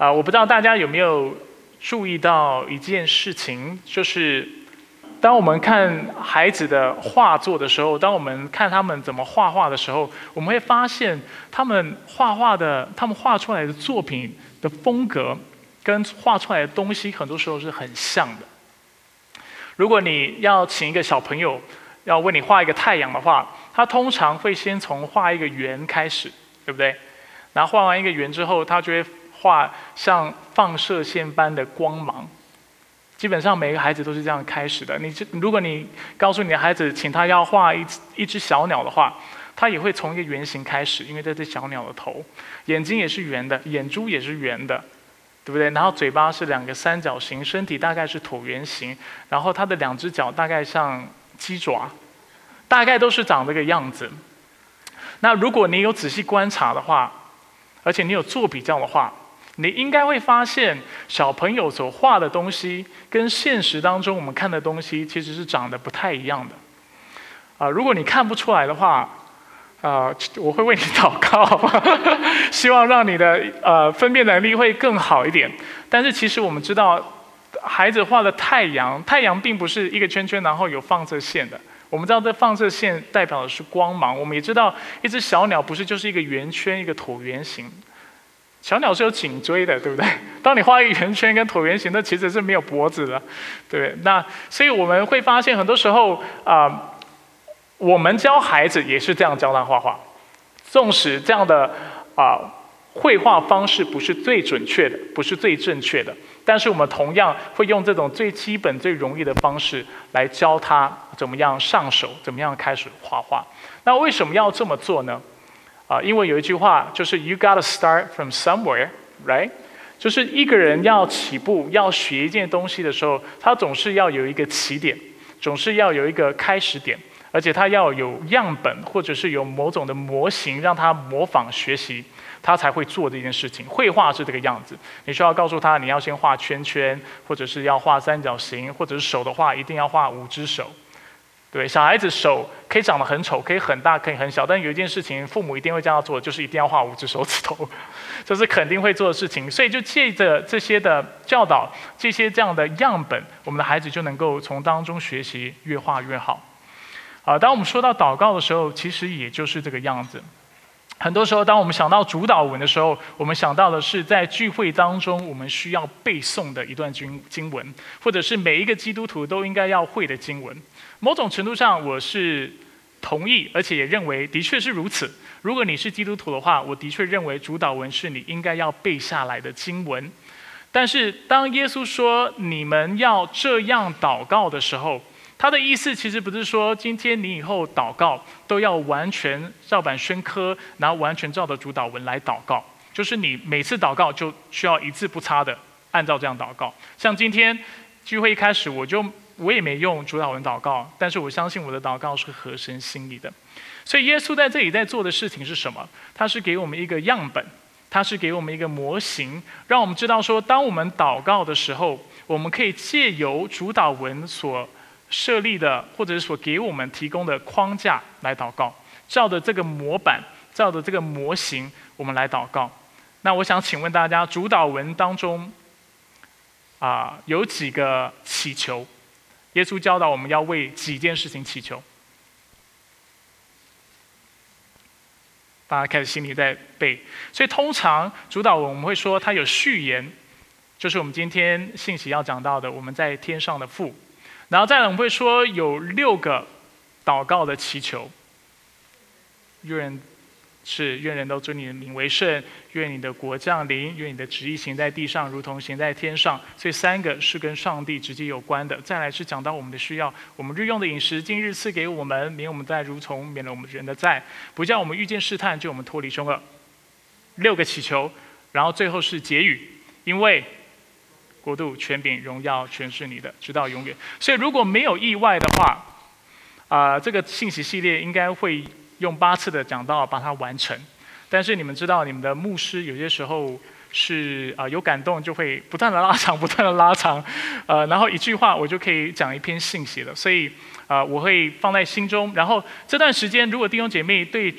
啊，我不知道大家有没有注意到一件事情，就是当我们看孩子的画作的时候，当我们看他们怎么画画的时候，我们会发现他们画画的，他们画出来的作品的风格跟画出来的东西，很多时候是很像的。如果你要请一个小朋友要为你画一个太阳的话，他通常会先从画一个圆开始，对不对？然后画完一个圆之后，他就会画像放射线般的光芒。基本上每个孩子都是这样开始的。你如果你告诉你的孩子，请他要画一一只小鸟的话，他也会从一个圆形开始，因为这只小鸟的头，眼睛也是圆的，眼珠也是圆的，对不对？然后嘴巴是两个三角形，身体大概是椭圆形，然后它的两只脚大概像鸡爪，大概都是长这个样子。那如果你有仔细观察的话，而且你有做比较的话，你应该会发现小朋友所画的东西跟现实当中我们看的东西其实是长得不太一样的。啊，如果你看不出来的话，啊，我会为你祷告，希望让你的呃分辨能力会更好一点。但是其实我们知道，孩子画的太阳，太阳并不是一个圈圈，然后有放射线的。我们知道这放射线代表的是光芒。我们也知道一只小鸟不是就是一个圆圈，一个椭圆形。小鸟是有颈椎的，对不对？当你画一个圆圈跟椭圆形，那其实是没有脖子的，对那所以我们会发现，很多时候啊，我们教孩子也是这样教他画画。纵使这样的啊绘画方式不是最准确的，不是最正确的，但是我们同样会用这种最基本、最容易的方式来教他怎么样上手，怎么样开始画画。那为什么要这么做呢？啊，因为有一句话就是 “You gotta start from somewhere, right？” 就是一个人要起步要学一件东西的时候，他总是要有一个起点，总是要有一个开始点，而且他要有样本或者是有某种的模型让他模仿学习，他才会做这件事情。绘画是这个样子，你需要告诉他你要先画圈圈，或者是要画三角形，或者是手的话一定要画五只手。对，小孩子手可以长得很丑，可以很大，可以很小，但有一件事情，父母一定会这样做，就是一定要画五只手指头，这是肯定会做的事情。所以就借着这些的教导，这些这样的样本，我们的孩子就能够从当中学习，越画越好。啊，当我们说到祷告的时候，其实也就是这个样子。很多时候，当我们想到主导文的时候，我们想到的是在聚会当中我们需要背诵的一段经经文，或者是每一个基督徒都应该要会的经文。某种程度上，我是同意，而且也认为的确是如此。如果你是基督徒的话，我的确认为主导文是你应该要背下来的经文。但是，当耶稣说你们要这样祷告的时候，他的意思其实不是说今天你以后祷告都要完全照本宣科，然后完全照着主导文来祷告，就是你每次祷告就需要一字不差的按照这样祷告。像今天聚会一开始，我就我也没用主导文祷告，但是我相信我的祷告是合神心意的。所以耶稣在这里在做的事情是什么？他是给我们一个样本，他是给我们一个模型，让我们知道说，当我们祷告的时候，我们可以借由主导文所设立的，或者是所给我们提供的框架来祷告，照着这个模板，照着这个模型，我们来祷告。那我想请问大家，主导文当中啊有几个祈求？耶稣教导我们要为几件事情祈求？大家开始心里在背。所以通常主导文我们会说它有序言，就是我们今天信息要讲到的，我们在天上的父。然后再来，我们会说有六个祷告的祈求，愿是愿人都尊你的名为圣，愿你的国降临，愿你的旨意行在地上，如同行在天上。所以三个是跟上帝直接有关的。再来是讲到我们的需要，我们日用的饮食，今日赐给我们，免我们债如从免了我们人的债，不叫我们遇见试探，就我们脱离凶恶。六个祈求，然后最后是结语，因为。国度、权柄、荣耀，全是你的，直到永远。所以，如果没有意外的话，啊，这个信息系列应该会用八次的讲道把它完成。但是，你们知道，你们的牧师有些时候是啊有感动，就会不断的拉长，不断的拉长，呃，然后一句话我就可以讲一篇信息了。所以，啊，我会放在心中。然后这段时间，如果弟兄姐妹对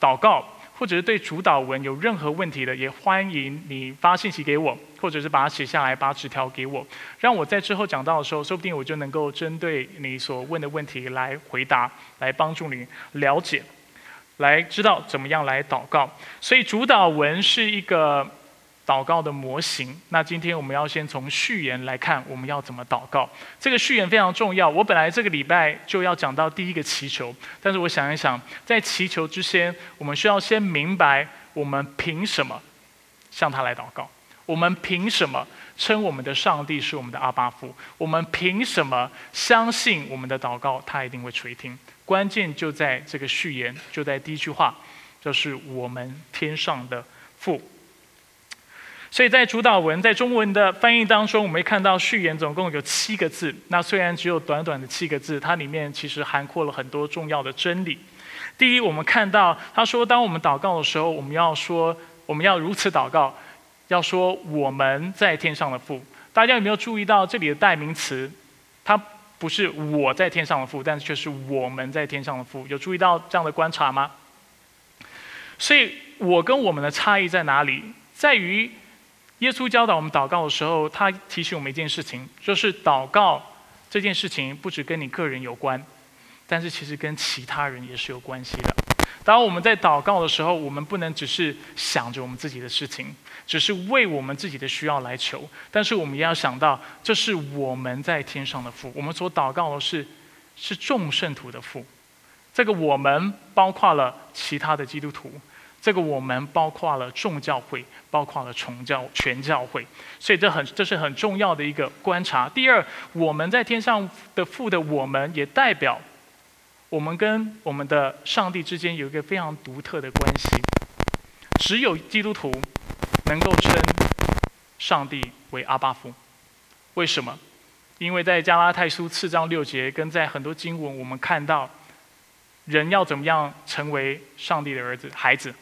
祷告，或者是对主导文有任何问题的，也欢迎你发信息给我，或者是把它写下来，把纸条给我，让我在之后讲到的时候，说不定我就能够针对你所问的问题来回答，来帮助你了解，来知道怎么样来祷告。所以主导文是一个。祷告的模型。那今天我们要先从序言来看，我们要怎么祷告。这个序言非常重要。我本来这个礼拜就要讲到第一个祈求，但是我想一想，在祈求之前，我们需要先明白我们凭什么向他来祷告。我们凭什么称我们的上帝是我们的阿巴父？我们凭什么相信我们的祷告他一定会垂听？关键就在这个序言，就在第一句话，就是我们天上的父。所以在主导文在中文的翻译当中，我们会看到序言总共有七个字。那虽然只有短短的七个字，它里面其实涵括了很多重要的真理。第一，我们看到他说，当我们祷告的时候，我们要说，我们要如此祷告，要说我们在天上的父。大家有没有注意到这里的代名词？它不是我在天上的父，但是却是我们在天上的父。有注意到这样的观察吗？所以，我跟我们的差异在哪里？在于。耶稣教导我们祷告的时候，他提醒我们一件事情，就是祷告这件事情不只跟你个人有关，但是其实跟其他人也是有关系的。当我们在祷告的时候，我们不能只是想着我们自己的事情，只是为我们自己的需要来求，但是我们也要想到，这是我们在天上的父，我们所祷告的是是众圣徒的父。这个我们包括了其他的基督徒。这个我们包括了众教会，包括了重教全教会，所以这很这是很重要的一个观察。第二，我们在天上的父的我们，也代表我们跟我们的上帝之间有一个非常独特的关系。只有基督徒能够称上帝为阿巴夫。为什么？因为在加拉太书四章六节，跟在很多经文，我们看到人要怎么样成为上帝的儿子、孩子。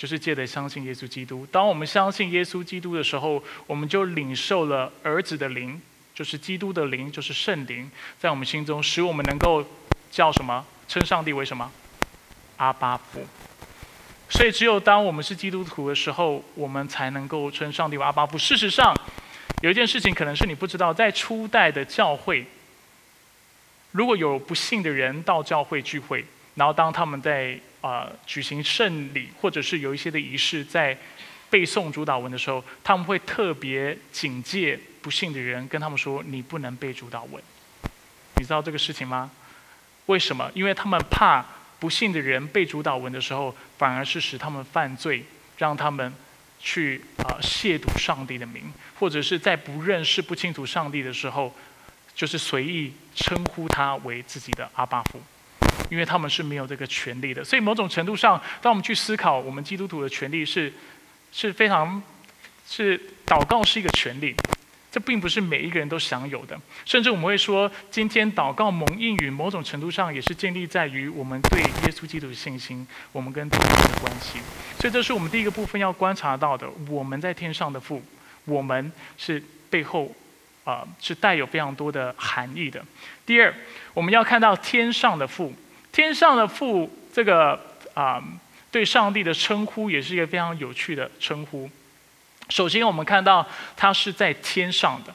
就是借着相信耶稣基督。当我们相信耶稣基督的时候，我们就领受了儿子的灵，就是基督的灵，就是圣灵，在我们心中，使我们能够叫什么？称上帝为什么？阿巴父。所以，只有当我们是基督徒的时候，我们才能够称上帝为阿巴父。事实上，有一件事情可能是你不知道，在初代的教会，如果有不幸的人到教会聚会，然后当他们在啊，举行圣礼，或者是有一些的仪式，在背诵主导文的时候，他们会特别警戒不幸的人，跟他们说：“你不能背主导文。”你知道这个事情吗？为什么？因为他们怕不幸的人背主导文的时候，反而是使他们犯罪，让他们去啊亵渎上帝的名，或者是在不认识、不清楚上帝的时候，就是随意称呼他为自己的阿巴夫。因为他们是没有这个权利的，所以某种程度上，当我们去思考我们基督徒的权利是，是非常，是祷告是一个权利，这并不是每一个人都享有的。甚至我们会说，今天祷告蒙应允，某种程度上也是建立在于我们对耶稣基督的信心，我们跟天父的关系。所以这是我们第一个部分要观察到的。我们在天上的父，我们是背后啊是带有非常多的含义的。第二，我们要看到天上的父。天上的父，这个啊，对上帝的称呼也是一个非常有趣的称呼。首先，我们看到他是在天上的。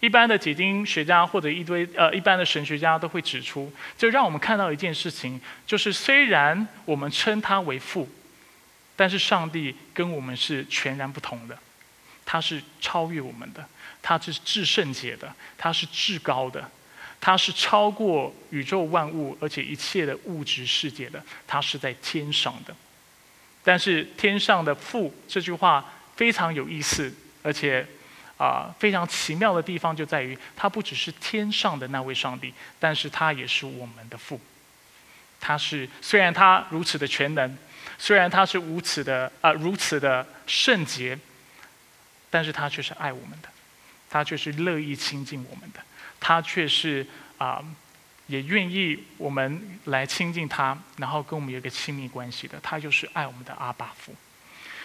一般的解经学家或者一堆呃一般的神学家都会指出，就让我们看到一件事情，就是虽然我们称他为父，但是上帝跟我们是全然不同的。他是超越我们的，他是至圣洁的，他是至高的。它是超过宇宙万物，而且一切的物质世界的，它是在天上的。但是天上的父这句话非常有意思，而且啊非常奇妙的地方就在于，他不只是天上的那位上帝，但是他也是我们的父。他是虽然他如此的全能，虽然他是如此的啊如此的圣洁，但是他却是爱我们的，他却是乐意亲近我们的。他却是啊，也愿意我们来亲近他，然后跟我们有一个亲密关系的。他就是爱我们的阿爸父。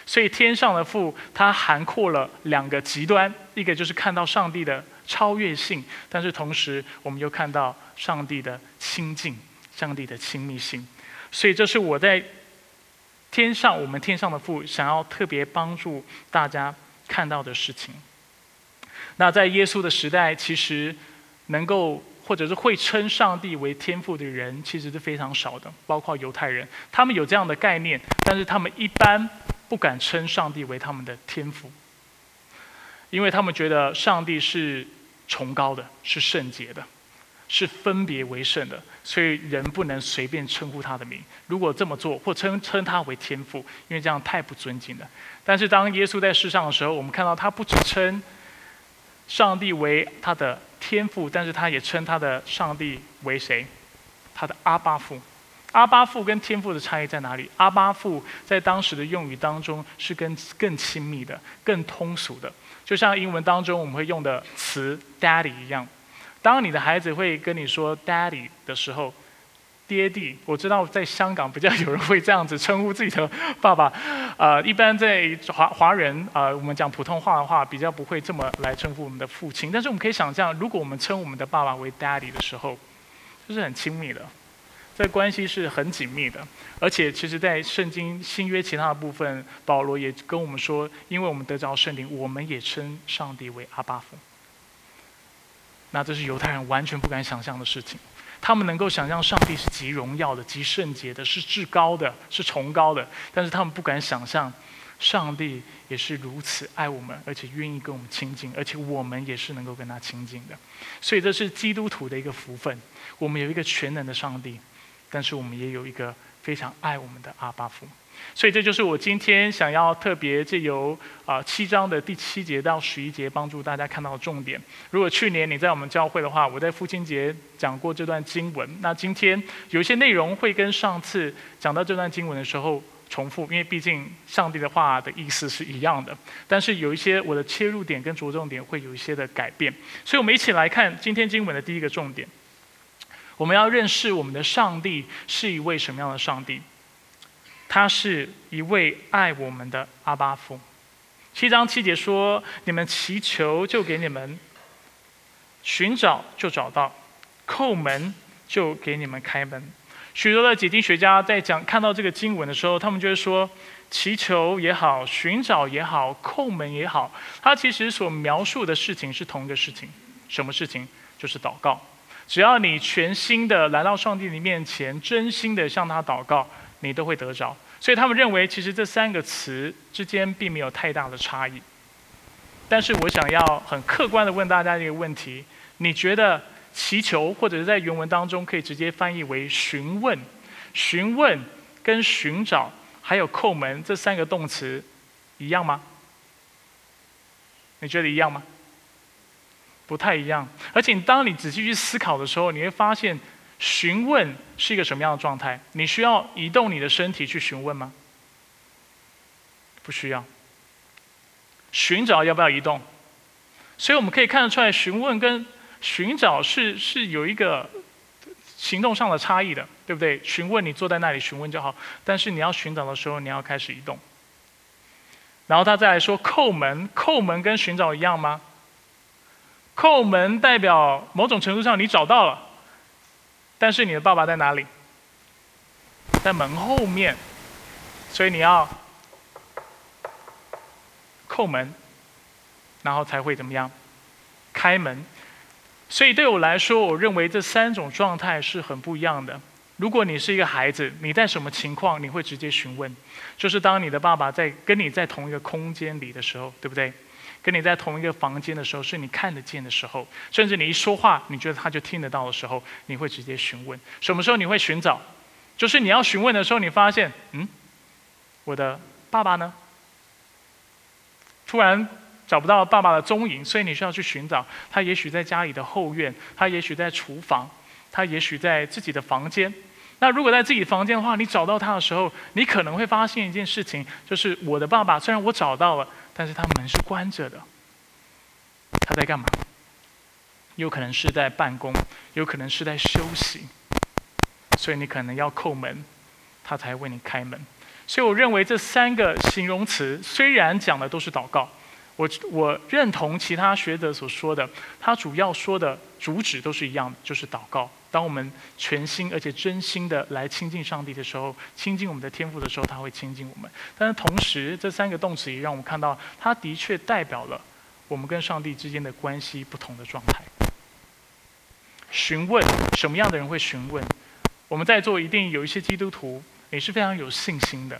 所以天上的父，它涵括了两个极端：一个就是看到上帝的超越性，但是同时我们又看到上帝的亲近、上帝的亲密性。所以这是我在天上我们天上的父想要特别帮助大家看到的事情。那在耶稣的时代，其实能够或者是会称上帝为天父的人，其实是非常少的，包括犹太人，他们有这样的概念，但是他们一般不敢称上帝为他们的天父，因为他们觉得上帝是崇高的，是圣洁的。是分别为圣的，所以人不能随便称呼他的名。如果这么做，或称称他为天父，因为这样太不尊敬了。但是当耶稣在世上的时候，我们看到他不只称上帝为他的天赋，但是他也称他的上帝为谁？他的阿巴父。阿巴父跟天父的差异在哪里？阿巴父在当时的用语当中是跟更亲密的、更通俗的，就像英文当中我们会用的词 “daddy” 一样。当你的孩子会跟你说 “daddy” 的时候，爹地，我知道在香港比较有人会这样子称呼自己的爸爸，呃，一般在华华人啊，我们讲普通话的话，比较不会这么来称呼我们的父亲。但是我们可以想象，如果我们称我们的爸爸为 “daddy” 的时候，这是很亲密的，这关系是很紧密的。而且，其实，在圣经新约其他的部分，保罗也跟我们说，因为我们得着圣灵，我们也称上帝为阿巴父。那这是犹太人完全不敢想象的事情。他们能够想象上帝是极荣耀的、极圣洁的、是至高的、是崇高的，但是他们不敢想象，上帝也是如此爱我们，而且愿意跟我们亲近，而且我们也是能够跟他亲近的。所以这是基督徒的一个福分。我们有一个全能的上帝，但是我们也有一个非常爱我们的阿巴父。所以这就是我今天想要特别借由啊七章的第七节到十一节，帮助大家看到的重点。如果去年你在我们教会的话，我在父亲节讲过这段经文。那今天有一些内容会跟上次讲到这段经文的时候重复，因为毕竟上帝的话的意思是一样的。但是有一些我的切入点跟着重点会有一些的改变。所以我们一起来看今天经文的第一个重点。我们要认识我们的上帝是一位什么样的上帝。他是一位爱我们的阿巴父。七章七节说：“你们祈求，就给你们；寻找，就找到；叩门，就给你们开门。”许多的解经学家在讲看到这个经文的时候，他们就会说：祈求也好，寻找也好，叩门也好，它其实所描述的事情是同一个事情。什么事情？就是祷告。只要你全心的来到上帝的面前，真心的向他祷告。你都会得着，所以他们认为其实这三个词之间并没有太大的差异。但是我想要很客观的问大家一个问题：你觉得祈求或者是在原文当中可以直接翻译为询问、询问跟寻找还有叩门这三个动词一样吗？你觉得一样吗？不太一样。而且当你仔细去思考的时候，你会发现。询问是一个什么样的状态？你需要移动你的身体去询问吗？不需要。寻找要不要移动？所以我们可以看得出来，询问跟寻找是是有一个行动上的差异的，对不对？询问你坐在那里询问就好，但是你要寻找的时候，你要开始移动。然后他再来说叩门，叩门跟寻找一样吗？叩门代表某种程度上你找到了。但是你的爸爸在哪里？在门后面，所以你要叩门，然后才会怎么样？开门。所以对我来说，我认为这三种状态是很不一样的。如果你是一个孩子，你在什么情况你会直接询问？就是当你的爸爸在跟你在同一个空间里的时候，对不对？跟你在同一个房间的时候，是你看得见的时候，甚至你一说话，你觉得他就听得到的时候，你会直接询问。什么时候你会寻找？就是你要询问的时候，你发现，嗯，我的爸爸呢？突然找不到爸爸的踪影，所以你需要去寻找。他也许在家里的后院，他也许在厨房，他也许在自己的房间。那如果在自己房间的话，你找到他的时候，你可能会发现一件事情，就是我的爸爸虽然我找到了。但是他门是关着的，他在干嘛？有可能是在办公，有可能是在休息，所以你可能要叩门，他才为你开门。所以我认为这三个形容词虽然讲的都是祷告，我我认同其他学者所说的，他主要说的主旨都是一样的，就是祷告当我们全心而且真心的来亲近上帝的时候，亲近我们的天赋的时候，他会亲近我们。但是同时，这三个动词也让我们看到，它的确代表了我们跟上帝之间的关系不同的状态。询问什么样的人会询问？我们在座一定有一些基督徒，你是非常有信心的。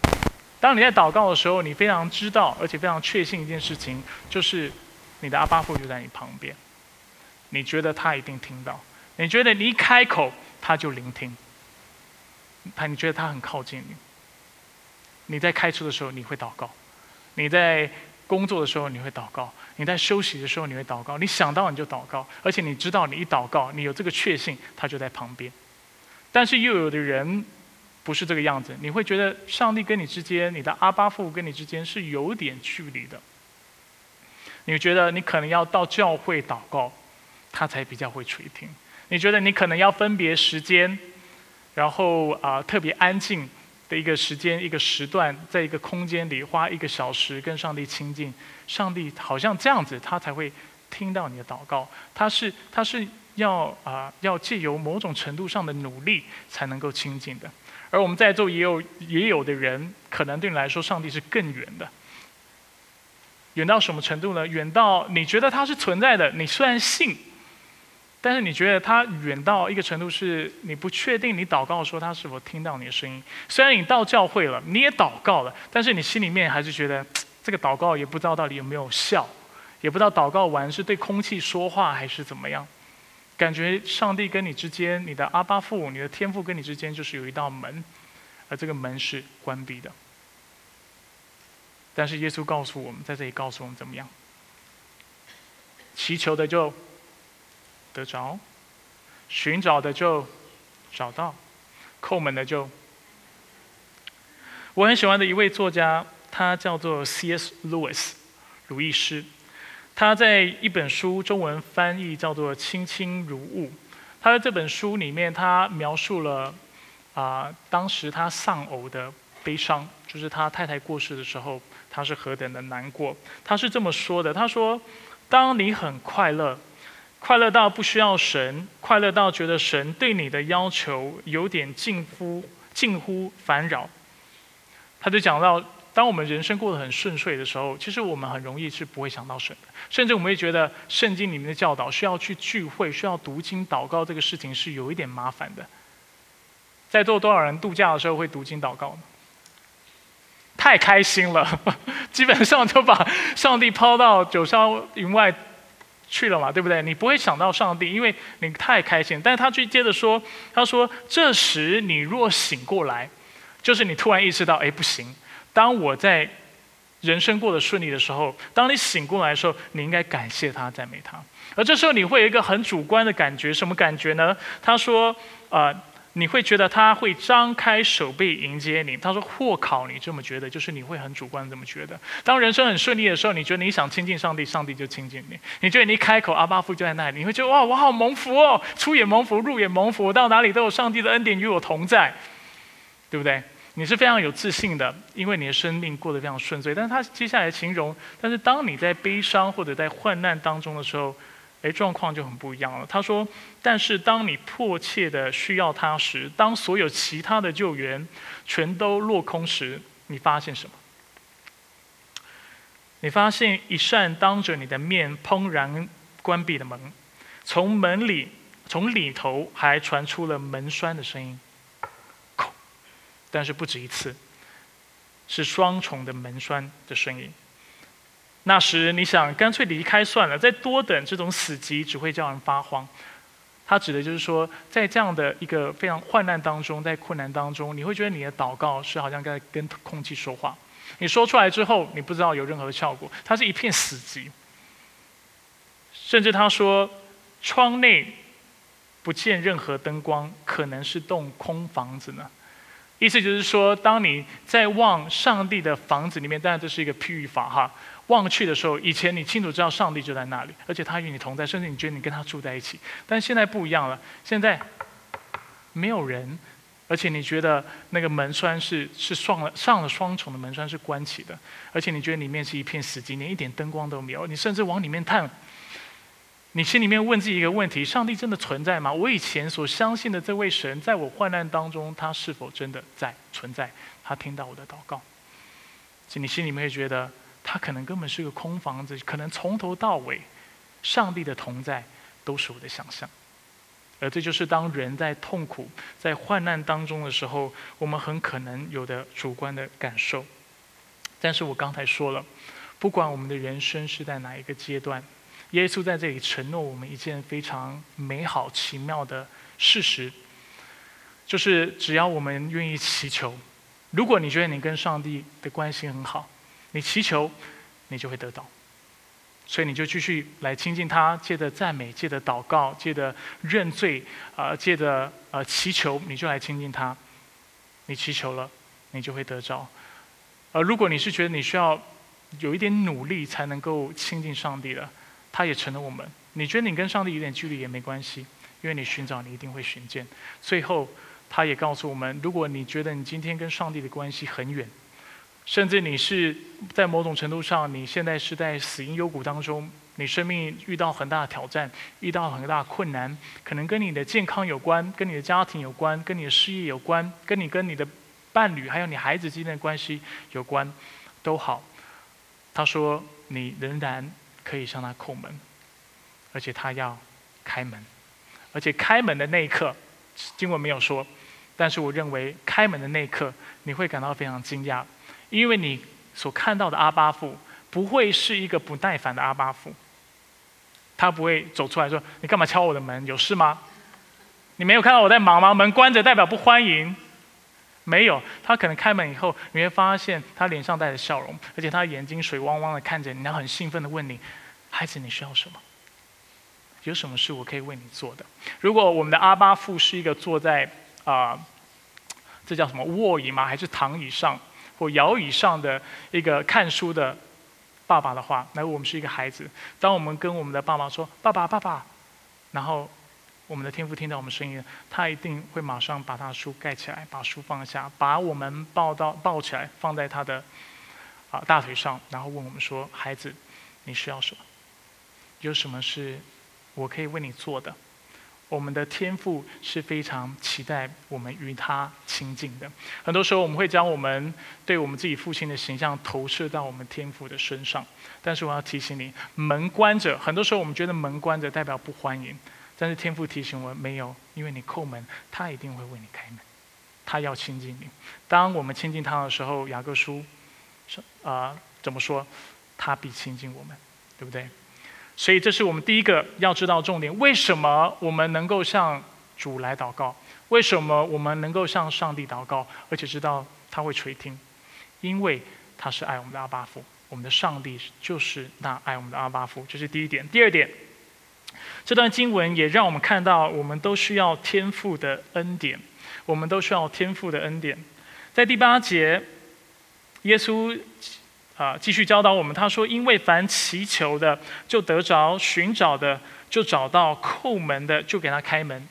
当你在祷告的时候，你非常知道而且非常确信一件事情，就是你的阿巴父就在你旁边，你觉得他一定听到。你觉得你一开口，他就聆听。他，你觉得他很靠近你。你在开车的时候，你会祷告；你在工作的时候，你会祷告；你在休息的时候，你会祷告。你想到你就祷告，而且你知道你一祷告，你有这个确信，他就在旁边。但是又有的人不是这个样子，你会觉得上帝跟你之间，你的阿巴父跟你之间是有点距离的。你觉得你可能要到教会祷告，他才比较会垂听。你觉得你可能要分别时间，然后啊特别安静的一个时间一个时段，在一个空间里花一个小时跟上帝亲近，上帝好像这样子他才会听到你的祷告。他是他是要啊要借由某种程度上的努力才能够亲近的。而我们在座也有也有的人，可能对你来说上帝是更远的，远到什么程度呢？远到你觉得他是存在的，你虽然信。但是你觉得他远到一个程度，是你不确定你祷告的时候他是否听到你的声音。虽然你到教会了，你也祷告了，但是你心里面还是觉得 这个祷告也不知道到底有没有效，也不知道祷告完是对空气说话还是怎么样。感觉上帝跟你之间，你的阿巴父、你的天父跟你之间就是有一道门，而这个门是关闭的。但是耶稣告诉我们，在这里告诉我们怎么样？祈求的就。得着，寻找的就找到，叩门的就。我很喜欢的一位作家，他叫做 C.S. Lewis，鲁易斯。他在一本书中文翻译叫做《轻轻如雾》。他在这本书里面，他描述了啊，当时他丧偶的悲伤，就是他太太过世的时候，他是何等的难过。他是这么说的：他说，当你很快乐。快乐到不需要神，快乐到觉得神对你的要求有点近乎近乎烦扰。他就讲到，当我们人生过得很顺遂的时候，其实我们很容易是不会想到神的，甚至我们会觉得圣经里面的教导需要去聚会、需要读经、祷告这个事情是有一点麻烦的。在座多少人度假的时候会读经祷告呢？太开心了，基本上就把上帝抛到九霄云外。去了嘛，对不对？你不会想到上帝，因为你太开心。但是他去接着说，他说：“这时你若醒过来，就是你突然意识到，哎，不行。当我在人生过得顺利的时候，当你醒过来的时候，你应该感谢他，赞美他。而这时候你会有一个很主观的感觉，什么感觉呢？他说：，呃。”你会觉得他会张开手臂迎接你。他说：“或考你这么觉得，就是你会很主观这么觉得。当人生很顺利的时候，你觉得你想亲近上帝，上帝就亲近你。你觉得你一开口，阿巴夫就在那里，你会觉得哇，我好蒙福哦，出也蒙福，入也蒙福，到哪里都有上帝的恩典与我同在，对不对？你是非常有自信的，因为你的生命过得非常顺遂。但是他接下来形容，但是当你在悲伤或者在患难当中的时候。”哎，状况就很不一样了。他说：“但是当你迫切的需要他时，当所有其他的救援全都落空时，你发现什么？你发现一扇当着你的面砰然关闭的门，从门里从里头还传出了门栓的声音，但是不止一次，是双重的门栓的声音。”那时你想干脆离开算了，再多等这种死寂只会叫人发慌。他指的就是说，在这样的一个非常患难当中，在困难当中，你会觉得你的祷告是好像在跟空气说话。你说出来之后，你不知道有任何效果，它是一片死寂。甚至他说，窗内不见任何灯光，可能是栋空房子呢。意思就是说，当你在望上帝的房子里面，当然这是一个譬喻法哈。望去的时候，以前你清楚知道上帝就在那里，而且他与你同在，甚至你觉得你跟他住在一起。但现在不一样了，现在没有人，而且你觉得那个门栓是是上了上了双重的门栓是关起的，而且你觉得里面是一片死寂，连一点灯光都没有。你甚至往里面探，你心里面问自己一个问题：上帝真的存在吗？我以前所相信的这位神，在我患难当中，他是否真的在存在？他听到我的祷告？你心里面会觉得，他可能根本是个空房子，可能从头到尾，上帝的同在都是我的想象。而这就是当人在痛苦、在患难当中的时候，我们很可能有的主观的感受。但是我刚才说了，不管我们的人生是在哪一个阶段。耶稣在这里承诺我们一件非常美好奇妙的事实，就是只要我们愿意祈求，如果你觉得你跟上帝的关系很好，你祈求，你就会得到。所以你就继续来亲近他，借着赞美，借着祷告，借着认罪，啊，借着呃祈求，你就来亲近他。你祈求了，你就会得着。而如果你是觉得你需要有一点努力才能够亲近上帝的，他也成了我们。你觉得你跟上帝有点距离也没关系，因为你寻找，你一定会寻见。最后，他也告诉我们：如果你觉得你今天跟上帝的关系很远，甚至你是在某种程度上，你现在是在死因幽谷当中，你生命遇到很大的挑战，遇到很大困难，可能跟你的健康有关，跟你的家庭有关，跟你的事业有关，跟你跟你的伴侣还有你孩子之间的关系有关，都好。他说：你仍然。可以向他叩门，而且他要开门，而且开门的那一刻，经文没有说，但是我认为开门的那一刻，你会感到非常惊讶，因为你所看到的阿巴父不会是一个不耐烦的阿巴父，他不会走出来说：“你干嘛敲我的门？有事吗？你没有看到我在忙吗？门关着代表不欢迎。”没有，他可能开门以后，你会发现他脸上带着笑容，而且他眼睛水汪汪的看着你，然后很兴奋的问你：“孩子，你需要什么？有什么事我可以为你做的？”如果我们的阿巴父是一个坐在啊，这叫什么卧椅吗？还是躺椅上或摇椅上的一个看书的爸爸的话，那我们是一个孩子。当我们跟我们的爸爸说：“爸爸，爸爸”，然后。我们的天父听到我们声音，他一定会马上把他书盖起来，把书放下，把我们抱到抱起来，放在他的啊大腿上，然后问我们说：“孩子，你需要什么？有什么是我可以为你做的？”我们的天父是非常期待我们与他亲近的。很多时候，我们会将我们对我们自己父亲的形象投射到我们天父的身上，但是我要提醒你，门关着。很多时候，我们觉得门关着代表不欢迎。但是天父提醒我没有，因为你叩门，他一定会为你开门，他要亲近你。当我们亲近他的时候，雅各书说，啊，怎么说？他必亲近我们，对不对？所以这是我们第一个要知道重点。为什么我们能够向主来祷告？为什么我们能够向上帝祷告，而且知道他会垂听？因为他是爱我们的阿巴父，我们的上帝就是那爱我们的阿巴父。这是第一点。第二点。这段经文也让我们看到，我们都需要天赋的恩典，我们都需要天赋的恩典。在第八节，耶稣啊继续教导我们，他说：“因为凡祈求的就得着，寻找的就找到，叩门的就给他开门。”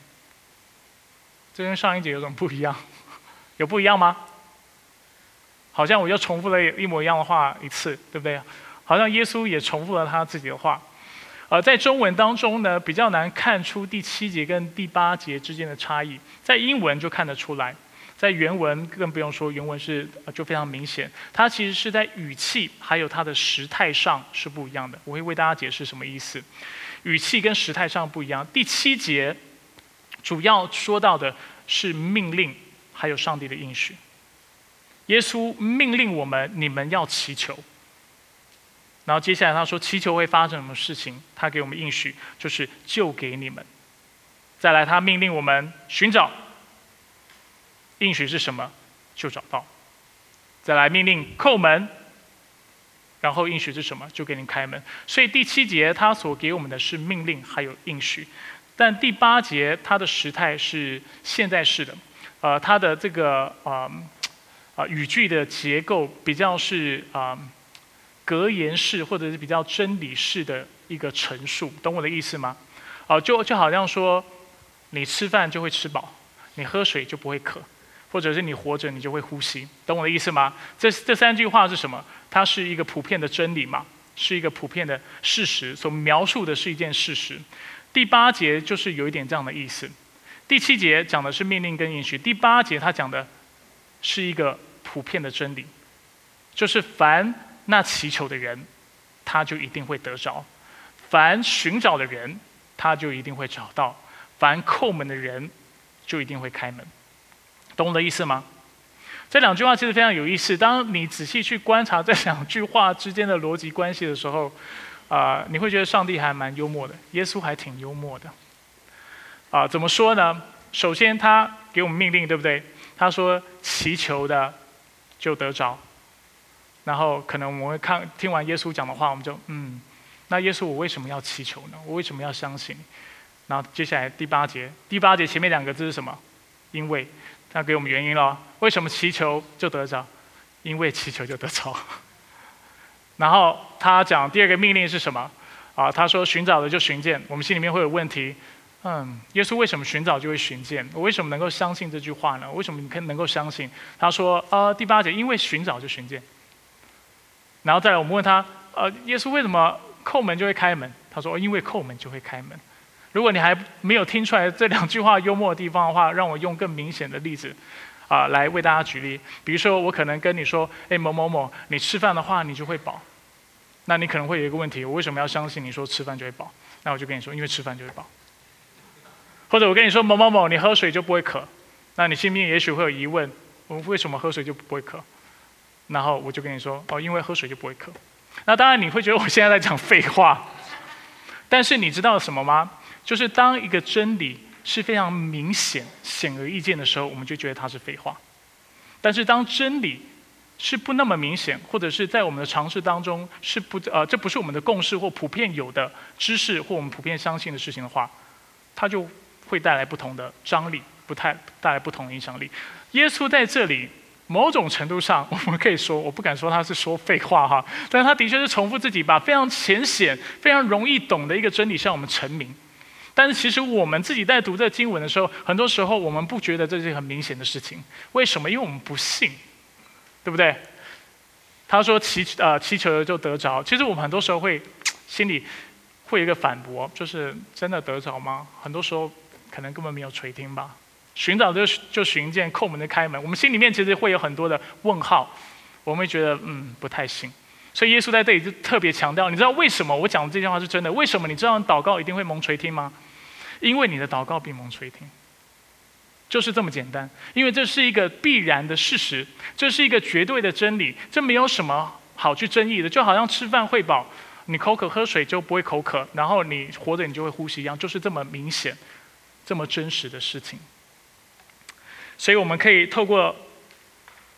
这跟上一节有什么不一样？有不一样吗？好像我又重复了一模一样的话一次，对不对？好像耶稣也重复了他自己的话。而在中文当中呢，比较难看出第七节跟第八节之间的差异，在英文就看得出来，在原文更不用说，原文是就非常明显，它其实是在语气还有它的时态上是不一样的。我会为大家解释什么意思，语气跟时态上不一样。第七节主要说到的是命令，还有上帝的应许。耶稣命令我们，你们要祈求。然后接下来他说：“祈求会发生什么事情？他给我们应许，就是就给你们。再来，他命令我们寻找。应许是什么？就找到。再来命令叩门。然后应许是什么？就给你开门。所以第七节他所给我们的是命令，还有应许。但第八节它的时态是现在式的，呃，它的这个啊啊语句的结构比较是啊。”格言式或者是比较真理式的一个陈述，懂我的意思吗？啊，就就好像说，你吃饭就会吃饱，你喝水就不会渴，或者是你活着你就会呼吸，懂我的意思吗？这这三句话是什么？它是一个普遍的真理嘛？是一个普遍的事实，所描述的是一件事实。第八节就是有一点这样的意思。第七节讲的是命令跟允许，第八节他讲的是一个普遍的真理，就是凡那祈求的人，他就一定会得着；凡寻找的人，他就一定会找到；凡叩门的人，就一定会开门。懂我的意思吗？这两句话其实非常有意思。当你仔细去观察这两句话之间的逻辑关系的时候，啊，你会觉得上帝还蛮幽默的，耶稣还挺幽默的。啊，怎么说呢？首先，他给我们命令，对不对？他说：“祈求的就得着。”然后，可能我们会看听完耶稣讲的话，我们就嗯，那耶稣，我为什么要祈求呢？我为什么要相信？然后接下来第八节，第八节前面两个字是什么？因为。他给我们原因了，为什么祈求就得着？因为祈求就得着。然后他讲第二个命令是什么？啊，他说寻找的就寻见。我们心里面会有问题，嗯，耶稣为什么寻找就会寻见？我为什么能够相信这句话呢？为什么你可能够相信？他说，呃，第八节，因为寻找就寻见。然后再来，我们问他，呃，耶稣为什么叩门就会开门？他说，因为叩门就会开门。如果你还没有听出来这两句话幽默的地方的话，让我用更明显的例子，啊，来为大家举例。比如说，我可能跟你说：“哎，某某某，你吃饭的话，你就会饱。”那你可能会有一个问题：我为什么要相信你说吃饭就会饱？那我就跟你说：因为吃饭就会饱。或者我跟你说：某某某，你喝水就不会渴。那你心里面也许会有疑问：我为什么喝水就不会渴？然后我就跟你说：哦，因为喝水就不会渴。那当然你会觉得我现在在讲废话，但是你知道什么吗？就是当一个真理是非常明显、显而易见的时候，我们就觉得它是废话；但是当真理是不那么明显，或者是在我们的尝试当中是不呃，这不是我们的共识或普遍有的知识或我们普遍相信的事情的话，它就会带来不同的张力，不太带来不同的影响力。耶稣在这里某种程度上，我们可以说，我不敢说他是说废话哈，但是他的确是重复自己，把非常浅显、非常容易懂的一个真理向我们陈明。但是其实我们自己在读这经文的时候，很多时候我们不觉得这是很明显的事情。为什么？因为我们不信，对不对？他说祈呃祈求就得着。其实我们很多时候会心里会有一个反驳，就是真的得着吗？很多时候可能根本没有垂听吧。寻找就就寻见，叩门的开门。我们心里面其实会有很多的问号，我们会觉得嗯不太信。所以耶稣在这里就特别强调，你知道为什么我讲的这句话是真的？为什么你知道祷告一定会蒙垂听吗？因为你的祷告必蒙垂听，就是这么简单。因为这是一个必然的事实，这是一个绝对的真理，这没有什么好去争议的。就好像吃饭会饱，你口渴喝水就不会口渴，然后你活着你就会呼吸一样，就是这么明显、这么真实的事情。所以我们可以透过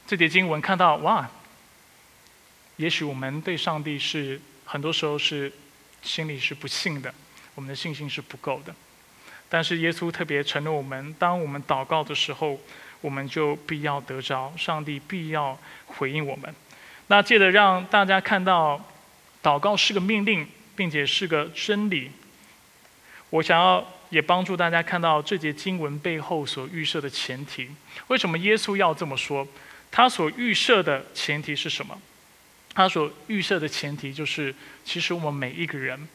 这节经文看到，哇，也许我们对上帝是很多时候是心里是不信的，我们的信心是不够的。但是耶稣特别承诺我们，当我们祷告的时候，我们就必要得着上帝必要回应我们。那借着让大家看到，祷告是个命令，并且是个真理。我想要也帮助大家看到这节经文背后所预设的前提。为什么耶稣要这么说？他所预设的前提是什么？他所预设的前提就是，其实我们每一个人。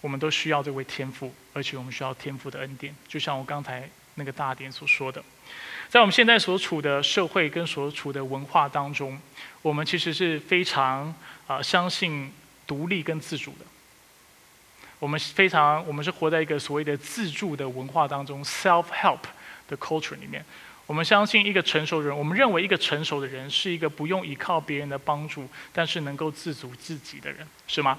我们都需要这位天赋，而且我们需要天赋的恩典。就像我刚才那个大点所说的，在我们现在所处的社会跟所处的文化当中，我们其实是非常啊相信独立跟自主的。我们非常，我们是活在一个所谓的自助的文化当中 （self-help） 的 culture 里面。我们相信一个成熟的人，我们认为一个成熟的人是一个不用依靠别人的帮助，但是能够自主自己的人，是吗？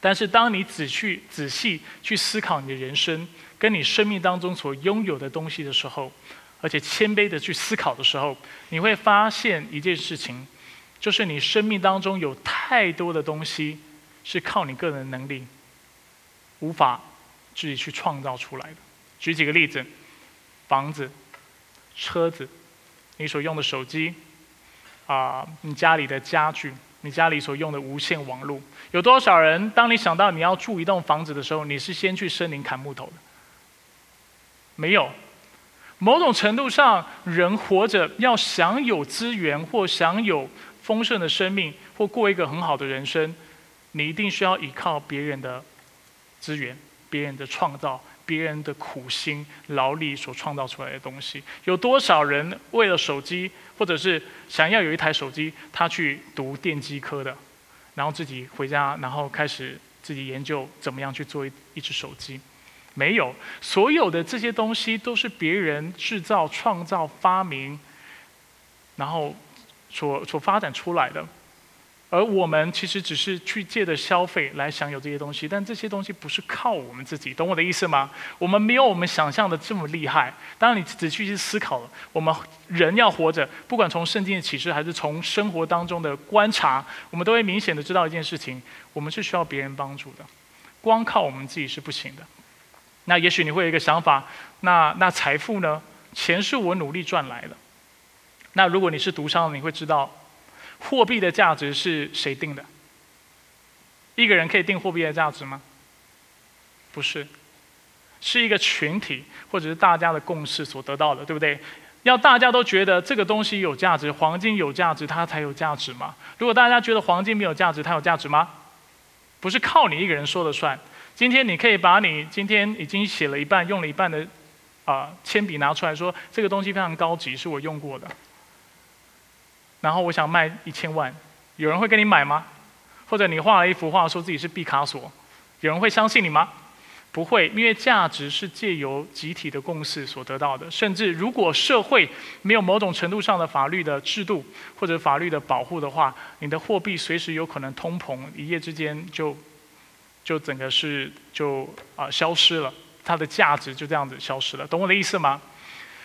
但是，当你仔细仔细去思考你的人生，跟你生命当中所拥有的东西的时候，而且谦卑的去思考的时候，你会发现一件事情，就是你生命当中有太多的东西是靠你个人能力无法自己去创造出来的。举几个例子：房子、车子、你所用的手机，啊，你家里的家具。你家里所用的无线网络，有多少人？当你想到你要住一栋房子的时候，你是先去森林砍木头的？没有。某种程度上，人活着要享有资源或享有丰盛的生命或过一个很好的人生，你一定需要依靠别人的资源、别人的创造、别人的苦心劳力所创造出来的东西。有多少人为了手机，或者是想要有一台手机，他去读电机科的，然后自己回家，然后开始自己研究怎么样去做一一只手机？没有，所有的这些东西都是别人制造、创造、发明，然后。所所发展出来的，而我们其实只是去借着消费来享有这些东西，但这些东西不是靠我们自己，懂我的意思吗？我们没有我们想象的这么厉害。当然，你仔细去思考了，我们人要活着，不管从圣经的启示，还是从生活当中的观察，我们都会明显的知道一件事情：我们是需要别人帮助的，光靠我们自己是不行的。那也许你会有一个想法：那那财富呢？钱是我努力赚来的。那如果你是读商，你会知道，货币的价值是谁定的？一个人可以定货币的价值吗？不是，是一个群体或者是大家的共识所得到的，对不对？要大家都觉得这个东西有价值，黄金有价值，它才有价值嘛。如果大家觉得黄金没有价值，它有价值吗？不是靠你一个人说了算。今天你可以把你今天已经写了一半、用了一半的啊铅笔拿出来说，这个东西非常高级，是我用过的。然后我想卖一千万，有人会跟你买吗？或者你画了一幅画，说自己是毕卡索，有人会相信你吗？不会，因为价值是借由集体的共识所得到的。甚至如果社会没有某种程度上的法律的制度或者法律的保护的话，你的货币随时有可能通膨，一夜之间就就整个是就啊消失了，它的价值就这样子消失了。懂我的意思吗？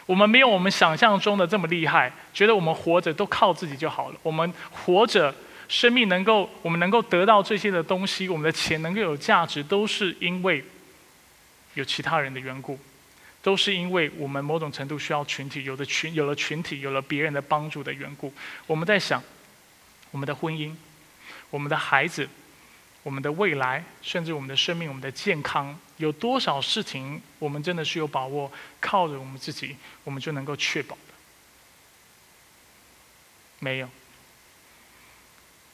我们没有我们想象中的这么厉害，觉得我们活着都靠自己就好了。我们活着，生命能够，我们能够得到这些的东西，我们的钱能够有价值，都是因为有其他人的缘故，都是因为我们某种程度需要群体，有的群有了群体，有了别人的帮助的缘故。我们在想，我们的婚姻，我们的孩子。我们的未来，甚至我们的生命、我们的健康，有多少事情我们真的是有把握，靠着我们自己，我们就能够确保的？没有。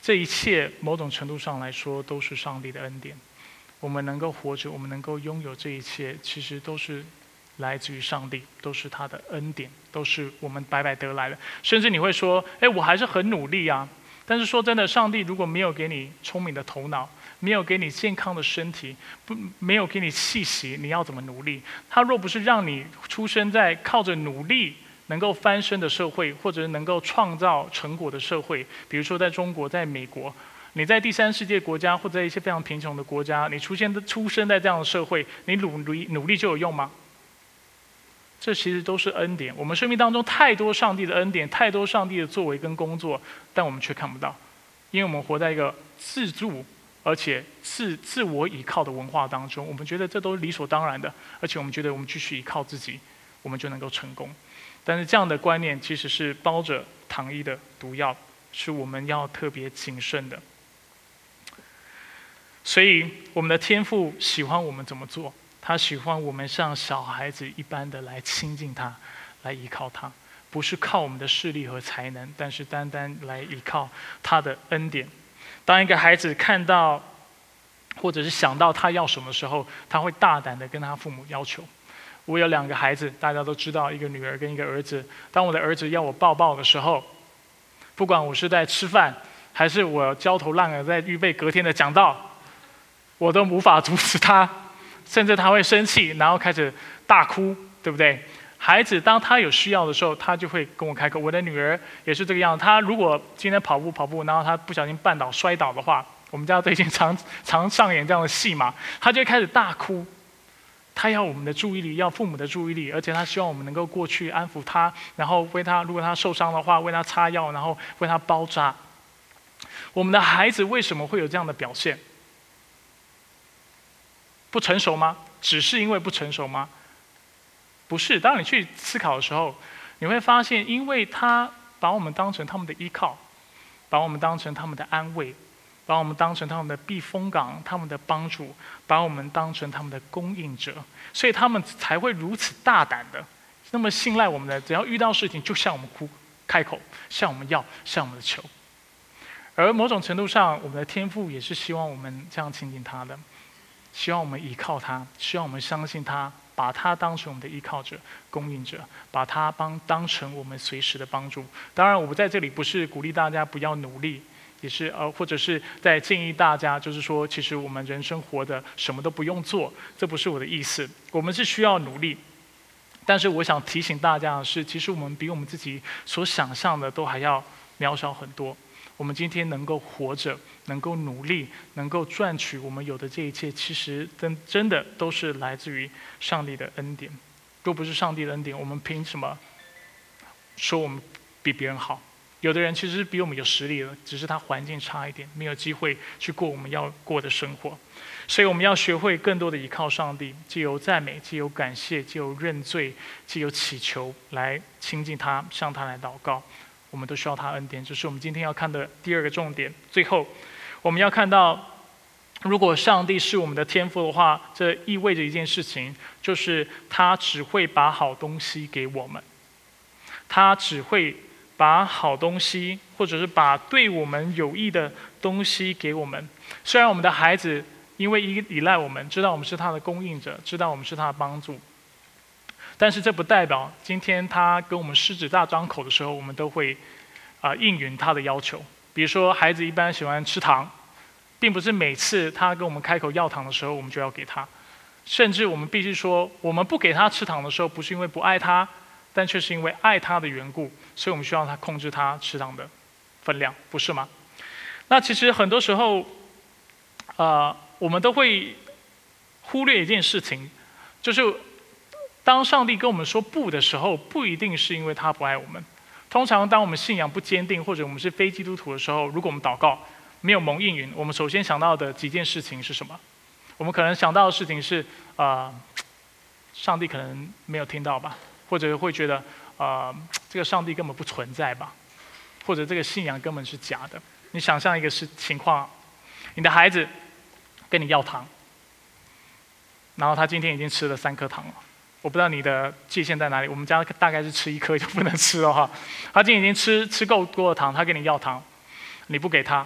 这一切某种程度上来说，都是上帝的恩典。我们能够活着，我们能够拥有这一切，其实都是来自于上帝，都是他的恩典，都是我们白白得来的。甚至你会说：“哎，我还是很努力啊。”但是说真的，上帝如果没有给你聪明的头脑，没有给你健康的身体，不没有给你气息，你要怎么努力？他若不是让你出生在靠着努力能够翻身的社会，或者能够创造成果的社会，比如说在中国、在美国，你在第三世界国家或者一些非常贫穷的国家，你出现的出生在这样的社会，你努力努力就有用吗？这其实都是恩典。我们生命当中太多上帝的恩典，太多上帝的作为跟工作，但我们却看不到，因为我们活在一个自助。而且自自我倚靠的文化当中，我们觉得这都是理所当然的，而且我们觉得我们继续依靠自己，我们就能够成功。但是这样的观念其实是包着糖衣的毒药，是我们要特别谨慎的。所以我们的天赋喜欢我们怎么做？他喜欢我们像小孩子一般的来亲近他，来依靠他，不是靠我们的势力和才能，但是单单来依靠他的恩典。当一个孩子看到，或者是想到他要什么时候，他会大胆的跟他父母要求。我有两个孩子，大家都知道，一个女儿跟一个儿子。当我的儿子要我抱抱的时候，不管我是在吃饭，还是我焦头烂额在预备隔天的讲道，我都无法阻止他，甚至他会生气，然后开始大哭，对不对？孩子，当他有需要的时候，他就会跟我开口。我的女儿也是这个样子。她如果今天跑步跑步，然后她不小心绊倒摔倒的话，我们家最近常常上演这样的戏嘛，她就会开始大哭。她要我们的注意力，要父母的注意力，而且她希望我们能够过去安抚她，然后为她，如果她受伤的话，为她擦药，然后为她包扎。我们的孩子为什么会有这样的表现？不成熟吗？只是因为不成熟吗？不是，当你去思考的时候，你会发现，因为他把我们当成他们的依靠，把我们当成他们的安慰，把我们当成他们的避风港、他们的帮助，把我们当成他们的供应者，所以他们才会如此大胆的，那么信赖我们的。只要遇到事情，就向我们哭开口，向我们要，向我们的求。而某种程度上，我们的天赋也是希望我们这样亲近他的，希望我们依靠他，希望我们相信他，把他当成我们的依靠者、供应者，把他帮当成我们随时的帮助。当然，我们在这里不是鼓励大家不要努力。也是呃，或者是在建议大家，就是说，其实我们人生活的什么都不用做，这不是我的意思。我们是需要努力，但是我想提醒大家的是，其实我们比我们自己所想象的都还要渺小很多。我们今天能够活着，能够努力，能够赚取我们有的这一切，其实真真的都是来自于上帝的恩典。若不是上帝的恩典，我们凭什么说我们比别人好？有的人其实是比我们有实力的，只是他环境差一点，没有机会去过我们要过的生活。所以我们要学会更多的依靠上帝，既有赞美，既有感谢，既有认罪，既有祈求来亲近他，向他来祷告。我们都需要他恩典，这是我们今天要看的第二个重点。最后，我们要看到，如果上帝是我们的天赋的话，这意味着一件事情，就是他只会把好东西给我们，他只会。把好东西，或者是把对我们有益的东西给我们。虽然我们的孩子因为依依赖我们，知道我们是他的供应者，知道我们是他的帮助，但是这不代表今天他跟我们狮子大张口的时候，我们都会啊应允他的要求。比如说，孩子一般喜欢吃糖，并不是每次他跟我们开口要糖的时候，我们就要给他。甚至我们必须说，我们不给他吃糖的时候，不是因为不爱他。但却是因为爱他的缘故，所以我们需要他控制他吃糖的分量，不是吗？那其实很多时候，啊，我们都会忽略一件事情，就是当上帝跟我们说不的时候，不一定是因为他不爱我们。通常，当我们信仰不坚定，或者我们是非基督徒的时候，如果我们祷告没有蒙应允，我们首先想到的几件事情是什么？我们可能想到的事情是啊，上帝可能没有听到吧。或者会觉得，啊，这个上帝根本不存在吧？或者这个信仰根本是假的？你想象一个是情况，你的孩子跟你要糖，然后他今天已经吃了三颗糖了。我不知道你的界限在哪里。我们家大概是吃一颗就不能吃了哈。他今天已经吃吃够多的糖，他跟你要糖，你不给他，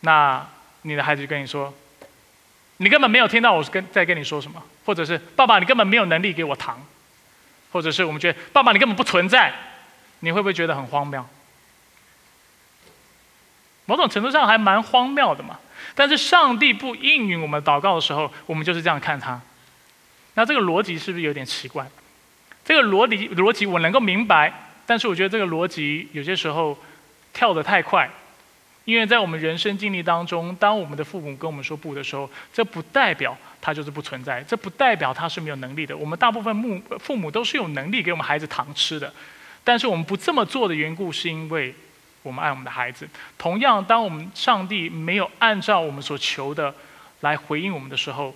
那你的孩子就跟你说，你根本没有听到我跟在跟你说什么，或者是爸爸，你根本没有能力给我糖。或者是我们觉得爸爸你根本不存在，你会不会觉得很荒谬？某种程度上还蛮荒谬的嘛。但是上帝不应允我们祷告的时候，我们就是这样看他。那这个逻辑是不是有点奇怪？这个逻辑逻辑我能够明白，但是我觉得这个逻辑有些时候跳得太快。因为在我们人生经历当中，当我们的父母跟我们说不的时候，这不代表他就是不存在，这不代表他是没有能力的。我们大部分母父母都是有能力给我们孩子糖吃的，但是我们不这么做的缘故，是因为我们爱我们的孩子。同样，当我们上帝没有按照我们所求的来回应我们的时候，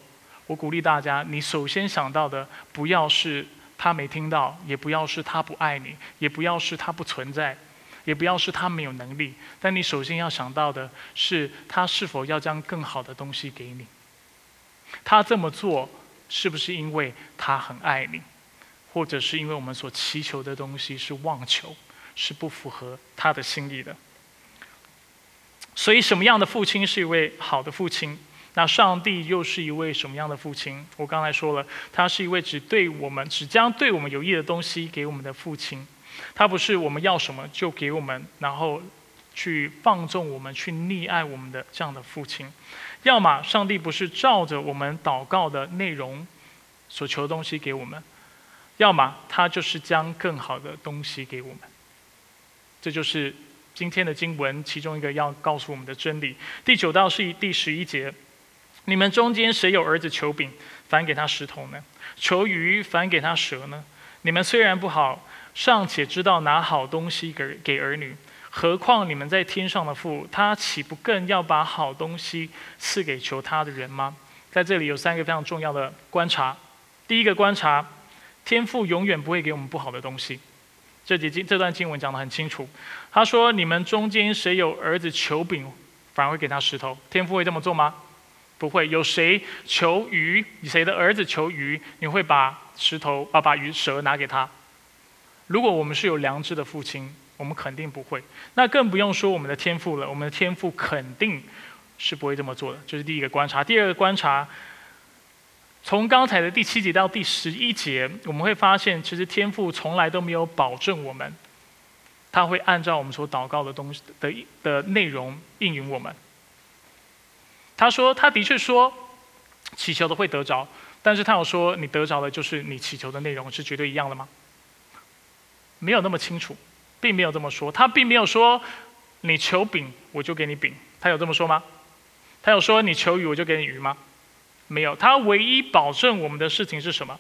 我鼓励大家，你首先想到的不要是他没听到，也不要是他不爱你，也不要是他不存在。也不要是他没有能力，但你首先要想到的是，他是否要将更好的东西给你。他这么做是不是因为他很爱你，或者是因为我们所祈求的东西是妄求，是不符合他的心意的？所以，什么样的父亲是一位好的父亲？那上帝又是一位什么样的父亲？我刚才说了，他是一位只对我们、只将对我们有益的东西给我们的父亲。他不是我们要什么就给我们，然后去放纵我们、去溺爱我们的这样的父亲；要么上帝不是照着我们祷告的内容所求的东西给我们；要么他就是将更好的东西给我们。这就是今天的经文其中一个要告诉我们的真理。第九道是第十一节：你们中间谁有儿子求饼，反给他石头呢？求鱼，反给他蛇呢？你们虽然不好。尚且知道拿好东西给给儿女，何况你们在天上的父，他岂不更要把好东西赐给求他的人吗？在这里有三个非常重要的观察。第一个观察，天父永远不会给我们不好的东西。这节经这段经文讲得很清楚。他说：“你们中间谁有儿子求饼，反而会给他石头？天父会这么做吗？不会。有谁求鱼，谁的儿子求鱼，你会把石头啊，把鱼蛇拿给他？”如果我们是有良知的父亲，我们肯定不会。那更不用说我们的天赋了，我们的天赋肯定是不会这么做的。这是第一个观察。第二个观察，从刚才的第七节到第十一节，我们会发现，其实天赋从来都没有保证我们，他会按照我们所祷告的东西的的内容应允我们。他说，他的确说，祈求的会得着，但是他有说，你得着的就是你祈求的内容是绝对一样的吗？没有那么清楚，并没有这么说。他并没有说，你求饼我就给你饼，他有这么说吗？他有说你求鱼我就给你鱼吗？没有。他唯一保证我们的事情是什么？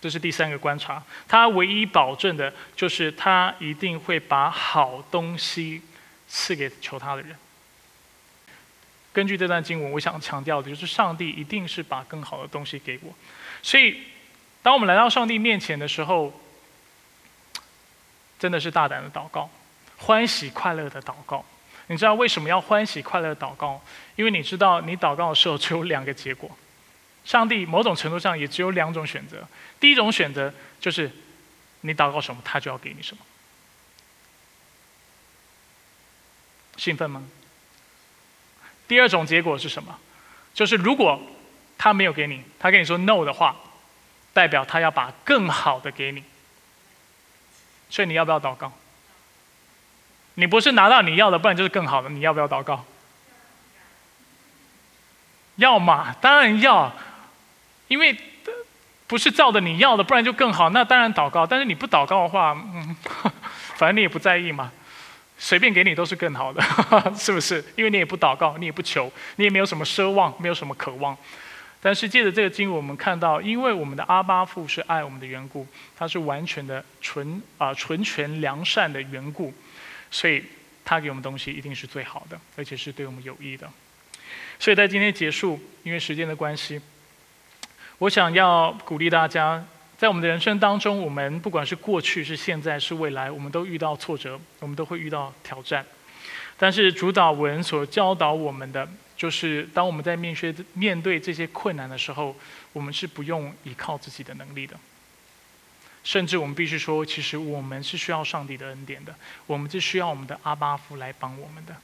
这是第三个观察。他唯一保证的就是他一定会把好东西。赐给求他的人。根据这段经文，我想强调的就是，上帝一定是把更好的东西给我。所以，当我们来到上帝面前的时候，真的是大胆的祷告，欢喜快乐的祷告。你知道为什么要欢喜快乐祷告？因为你知道，你祷告的时候只有两个结果。上帝某种程度上也只有两种选择。第一种选择就是，你祷告什么，他就要给你什么。兴奋吗？第二种结果是什么？就是如果他没有给你，他跟你说 no 的话，代表他要把更好的给你。所以你要不要祷告？你不是拿到你要的，不然就是更好的。你要不要祷告？要嘛，当然要，因为不是照着你要的，不然就更好。那当然祷告。但是你不祷告的话，嗯，反正你也不在意嘛。随便给你都是更好的，是不是？因为你也不祷告，你也不求，你也没有什么奢望，没有什么渴望。但是借着这个经文，我们看到，因为我们的阿巴父是爱我们的缘故，他是完全的纯啊纯全良善的缘故，所以他给我们东西一定是最好的，而且是对我们有益的。所以在今天结束，因为时间的关系，我想要鼓励大家。在我们的人生当中，我们不管是过去、是现在、是未来，我们都遇到挫折，我们都会遇到挑战。但是主导文所教导我们的，就是当我们在面对面对这些困难的时候，我们是不用依靠自己的能力的。甚至我们必须说，其实我们是需要上帝的恩典的，我们是需要我们的阿巴夫来帮我们的。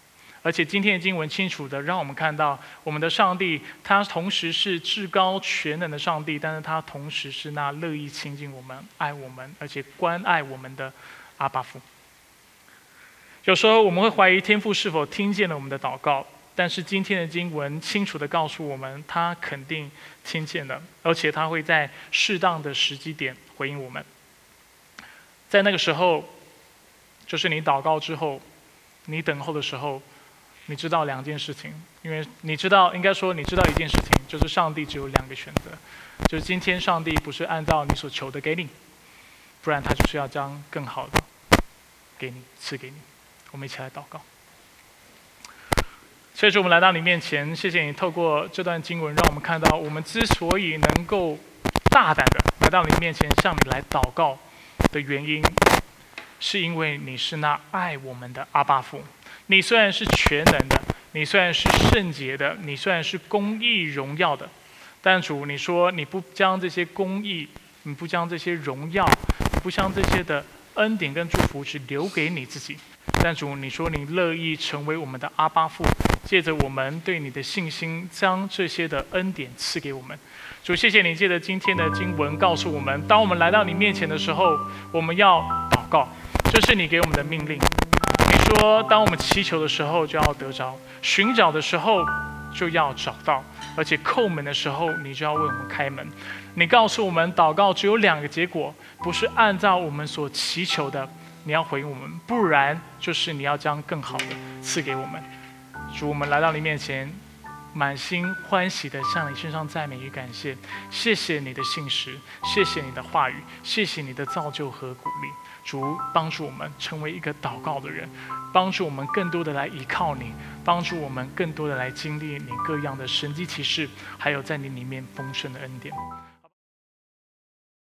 而且今天的经文清楚的让我们看到，我们的上帝他同时是至高全能的上帝，但是他同时是那乐意亲近我们、爱我们，而且关爱我们的阿巴父。有时候我们会怀疑天父是否听见了我们的祷告，但是今天的经文清楚的告诉我们，他肯定听见了，而且他会在适当的时机点回应我们。在那个时候，就是你祷告之后，你等候的时候。你知道两件事情，因为你知道，应该说你知道一件事情，就是上帝只有两个选择，就是今天上帝不是按照你所求的给你，不然他就是要将更好的给你赐给你。我们一起来祷告。所以说我们来到你面前，谢谢你透过这段经文，让我们看到我们之所以能够大胆的来到你面前向你来祷告的原因，是因为你是那爱我们的阿巴父。你虽然是全能的，你虽然是圣洁的，你虽然是公义荣耀的，但主，你说你不将这些公义，你不将这些荣耀，不将这些的恩典跟祝福只留给你自己。但主，你说你乐意成为我们的阿巴父，借着我们对你的信心，将这些的恩典赐给我们。主，谢谢你借着今天的经文告诉我们，当我们来到你面前的时候，我们要祷告，这是你给我们的命令。说，当我们祈求的时候就要得着，寻找的时候就要找到，而且叩门的时候你就要为我们开门。你告诉我们，祷告只有两个结果，不是按照我们所祈求的，你要回应我们，不然就是你要将更好的赐给我们。主，我们来到你面前，满心欢喜的向你身上赞美与感谢，谢谢你的信实，谢谢你的话语，谢谢你的造就和鼓励。主帮助我们成为一个祷告的人，帮助我们更多的来依靠你，帮助我们更多的来经历你各样的神迹奇事，还有在你里面丰盛的恩典。